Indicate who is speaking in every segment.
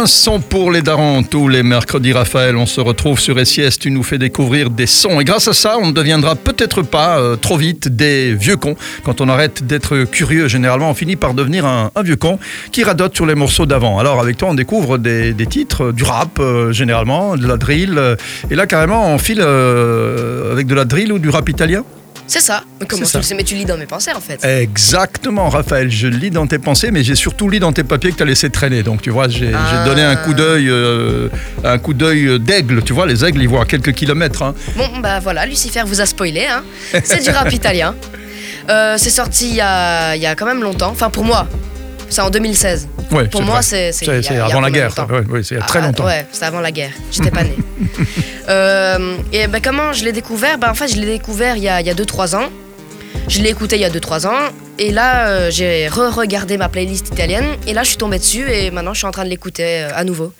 Speaker 1: Un son pour les darons tous les mercredis, Raphaël. On se retrouve sur SIS. Tu nous fais découvrir des sons. Et grâce à ça, on ne deviendra peut-être pas euh, trop vite des vieux cons. Quand on arrête d'être curieux, généralement, on finit par devenir un, vieux con qui radote sur les morceaux d'avant. Alors, avec toi, on découvre des, titres, du rap, euh, généralement, de la drill. euh, et là, carrément, on file euh, avec de la drill ou du rap italien?
Speaker 2: C'est ça. Mais comment tu le
Speaker 1: ça.
Speaker 2: sais? Mais tu lis dans mes pensées en fait.
Speaker 1: Exactement, Raphaël. Je lis dans tes pensées, mais j'ai surtout lu dans tes papiers que tu as laissé traîner. Donc, tu vois, j'ai j'ai
Speaker 2: Ah.
Speaker 1: donné un coup d'œil, euh, un coup d'œil d'aigle. Tu vois, les aigles, ils voient à quelques kilomètres. hein.
Speaker 2: Bon, bah voilà, Lucifer vous a spoilé. Hein. C'est du rap italien. Euh, c'est sorti il y, a, il y a quand même longtemps. Enfin, pour moi, c'est en 2016.
Speaker 1: Ouais,
Speaker 2: Pour
Speaker 1: c'est
Speaker 2: moi, c'est c'est-
Speaker 1: C'est c'est avant la guerre.
Speaker 2: longtemps.
Speaker 1: Ouais, ouais, c'est il y a très
Speaker 2: Ah,
Speaker 1: longtemps.
Speaker 2: Ouais, c'était avant la guerre. J'étais pas née. Euh, et ben comment je l'ai découvert? Ben, En fait, je l'ai découvert il y a 2-3 ans. Je l'ai écouté il y a 2-3 ans. Et là, euh, j'ai re-regardé ma playlist italienne. Et là, je suis tombée dessus. Et maintenant, je suis en train de l'écouter euh, à nouveau.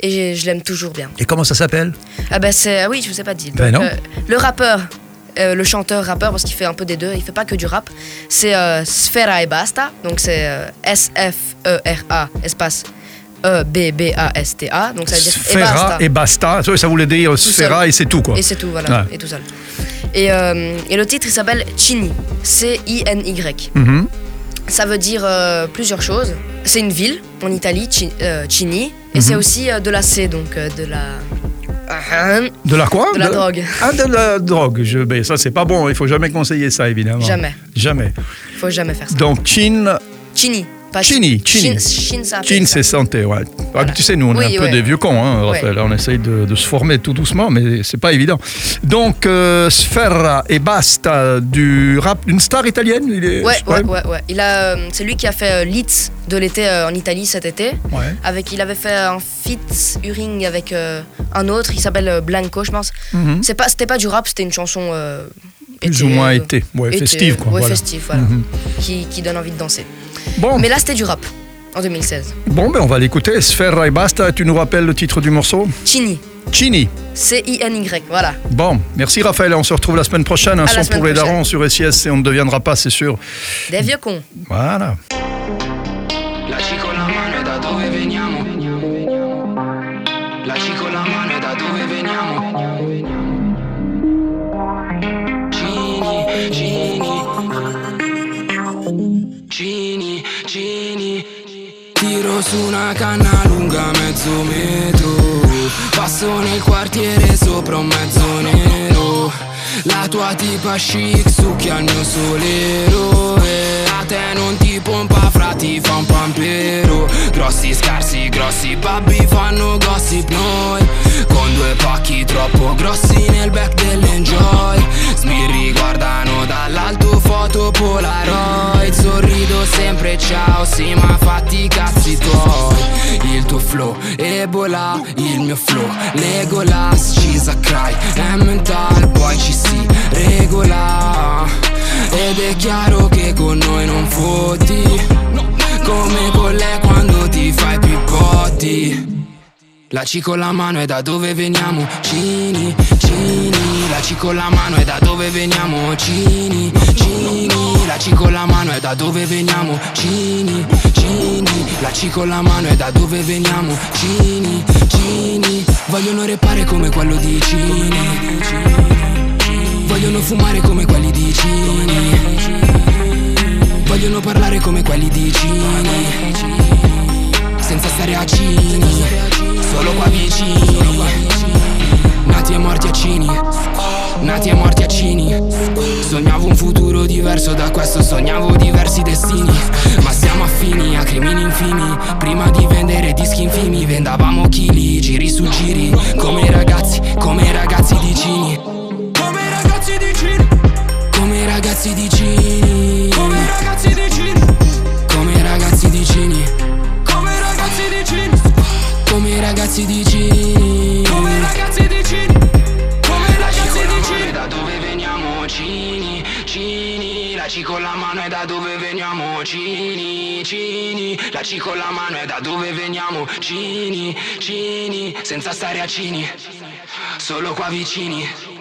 Speaker 2: Et je l'aime toujours bien.
Speaker 1: Et comment ça s'appelle?
Speaker 2: Ah ben c'est... ah oui, je vous ai pas dit.
Speaker 1: Ben non.
Speaker 2: euh, le rappeur, euh, le chanteur rappeur, parce qu'il fait un peu des deux, il fait pas que du rap, c'est euh, Sfera e Basta. Donc c'est euh, S-F-E-R-A, espace E E-B-B-A-S-T-A. Donc ça veut dire et
Speaker 1: Sfera
Speaker 2: basta.
Speaker 1: et basta. Ça, voulait dire Sfera et c'est tout, quoi.
Speaker 2: Et c'est tout, voilà.
Speaker 1: Ouais.
Speaker 2: Et tout seul. Et, euh, et le titre, il s'appelle Cini. C-I-N-Y.
Speaker 1: Mhm.
Speaker 2: Ça veut dire plusieurs choses. C'est une ville en Italie, Cini. Et
Speaker 1: Mhm.
Speaker 2: c'est aussi de la C, donc de la. Ah,
Speaker 1: De la quoi?
Speaker 2: De la drogue.
Speaker 1: Ah, de la drogue. Je, ben, ça, c'est pas bon. Il faut jamais conseiller ça, évidemment.
Speaker 2: Jamais.
Speaker 1: Jamais.
Speaker 2: Faut jamais faire ça.
Speaker 1: Donc, chin,
Speaker 2: Chini. Pas
Speaker 1: Chini, Chini.
Speaker 2: Chin, Chin, ça
Speaker 1: chin,
Speaker 2: appelle
Speaker 1: c'est santé, ouais. Ah,
Speaker 2: Voilà.
Speaker 1: Tu sais, nous, on est
Speaker 2: Oui,
Speaker 1: un peu
Speaker 2: ouais.
Speaker 1: des vieux cons, hein, Raphaël. On essaye de, de se former tout doucement, mais c'est pas évident. Donc, euh, Sfera et Basta, du rap, d'une star italienne il est,
Speaker 2: Ouais, ouais, ouais, ouais. Il a, euh, c'est lui qui a fait euh, Leeds de l'été euh, en Italie cet été.
Speaker 1: Ouais.
Speaker 2: Avec, il avait fait un featuring avec euh, un autre, il s'appelle euh, Blanco, je pense.
Speaker 1: Mhm.
Speaker 2: C'est pas, c'était pas du rap, c'était une chanson.
Speaker 1: Plus
Speaker 2: été,
Speaker 1: ou moins été. Ouais,
Speaker 2: été,
Speaker 1: festive, quoi.
Speaker 2: Ouais,
Speaker 1: voilà.
Speaker 2: festive, voilà.
Speaker 1: Mhm.
Speaker 2: qui, qui donne envie de danser.
Speaker 1: Bon,
Speaker 2: Mais là, c'était du rap en 2016.
Speaker 1: bon ben, on va l'écouter. Sfera et Basta, tu nous rappelles le titre du morceau?
Speaker 2: Chini.
Speaker 1: Chini.
Speaker 2: C-I-N-Y, voilà.
Speaker 1: Bon, merci Raphaël. On se retrouve la semaine prochaine. Un
Speaker 2: À la
Speaker 1: son pour les
Speaker 2: prochaine.
Speaker 1: darons sur SIS et on ne deviendra pas, c'est sûr.
Speaker 2: Des vieux cons.
Speaker 1: Voilà.
Speaker 3: La ci con la mano da dove veniamo? Su una canna lunga mezzo metro. Passo nel quartiere sopra un mezzo nero. La tua tipa chic succhia il mio solero. E a te non ti pompa fra ti fa un pampero. Grossi scarsi, grossi babbi fanno gossip noi. Con due pacchi troppo grossi nel back dell'enjoy. Sbirri guardano dall'alto foto polaroid. Sorrido sempre ciao sì ma fatti cazzi tuoi flow. Ebola, il mio flow. Legolas, Cisa Cry. Emmental, poi ci si regola. Ed è chiaro che con noi non fotti Come con lei quando ti fai pippotti la C con la mano è da dove veniamo, Cini, Cini. La C con la mano è da dove veniamo, Cini, Cini. La C con la mano è da dove veniamo, Cini La C con la mano è da dove veniamo, Cini, Cini Vogliono repare come quello di Cini. Vogliono fumare come quelli di Cini. Vogliono parlare come quelli di Cini. Senza stare a Cini, solo qua vicini. Nati e morti a Cini, nati e morti a Cini. Sognavo un futuro diverso da questo, sognavo diversi destini. Ma infimi. Prima di vendere dischi infimi, vendavamo chili, giri su giri. Come ragazzi, come ragazzi di Cini. Come ragazzi di Cini. Come ragazzi di Cini. Come ragazzi di Cini. Come ragazzi di Cini. Come ragazzi di Cini Come ragazzi di Cini Come ragazzi di Cini Come ragazzi di Cini Da dove veniamo Cini Cini La C con la mano è da dove veniamo Cini Cini. La C con la mano è da dove veniamo Cini Cini. Senza stare a Cini Solo qua vicini